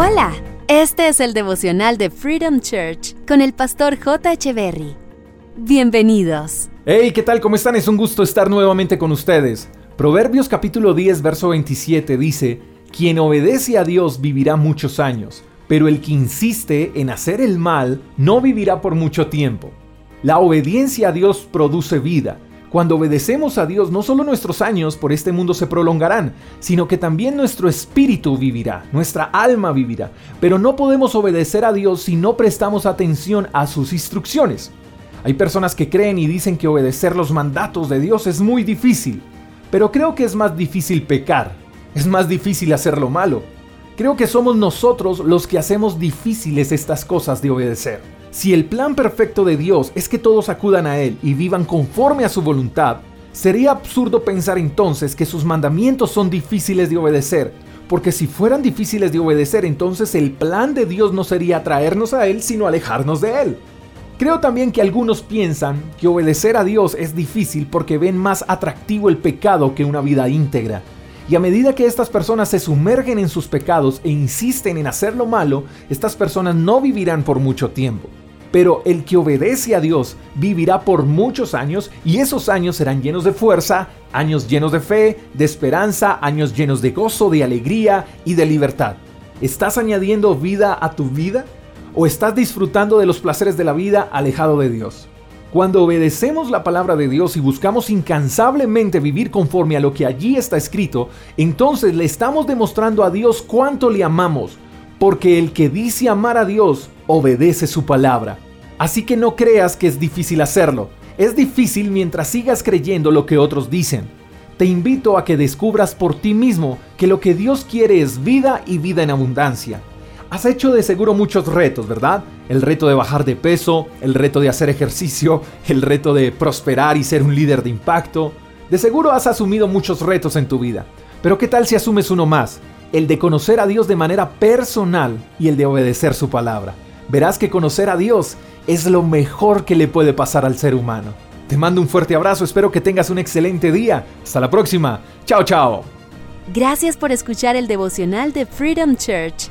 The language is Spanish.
Hola, este es el devocional de Freedom Church con el pastor J. Berry. Bienvenidos. Hey, ¿qué tal? ¿Cómo están? Es un gusto estar nuevamente con ustedes. Proverbios capítulo 10, verso 27 dice, Quien obedece a Dios vivirá muchos años, pero el que insiste en hacer el mal no vivirá por mucho tiempo. La obediencia a Dios produce vida, cuando obedecemos a Dios, no solo nuestros años por este mundo se prolongarán, sino que también nuestro espíritu vivirá, nuestra alma vivirá. Pero no podemos obedecer a Dios si no prestamos atención a sus instrucciones. Hay personas que creen y dicen que obedecer los mandatos de Dios es muy difícil, pero creo que es más difícil pecar, es más difícil hacer lo malo. Creo que somos nosotros los que hacemos difíciles estas cosas de obedecer. Si el plan perfecto de Dios es que todos acudan a Él y vivan conforme a su voluntad, sería absurdo pensar entonces que sus mandamientos son difíciles de obedecer, porque si fueran difíciles de obedecer entonces el plan de Dios no sería traernos a Él, sino alejarnos de Él. Creo también que algunos piensan que obedecer a Dios es difícil porque ven más atractivo el pecado que una vida íntegra. Y a medida que estas personas se sumergen en sus pecados e insisten en hacer lo malo, estas personas no vivirán por mucho tiempo. Pero el que obedece a Dios vivirá por muchos años y esos años serán llenos de fuerza, años llenos de fe, de esperanza, años llenos de gozo, de alegría y de libertad. ¿Estás añadiendo vida a tu vida? ¿O estás disfrutando de los placeres de la vida alejado de Dios? Cuando obedecemos la palabra de Dios y buscamos incansablemente vivir conforme a lo que allí está escrito, entonces le estamos demostrando a Dios cuánto le amamos, porque el que dice amar a Dios obedece su palabra. Así que no creas que es difícil hacerlo. Es difícil mientras sigas creyendo lo que otros dicen. Te invito a que descubras por ti mismo que lo que Dios quiere es vida y vida en abundancia. Has hecho de seguro muchos retos, ¿verdad? El reto de bajar de peso, el reto de hacer ejercicio, el reto de prosperar y ser un líder de impacto. De seguro has asumido muchos retos en tu vida. Pero ¿qué tal si asumes uno más? El de conocer a Dios de manera personal y el de obedecer su palabra. Verás que conocer a Dios es lo mejor que le puede pasar al ser humano. Te mando un fuerte abrazo, espero que tengas un excelente día. Hasta la próxima. Chao, chao. Gracias por escuchar el devocional de Freedom Church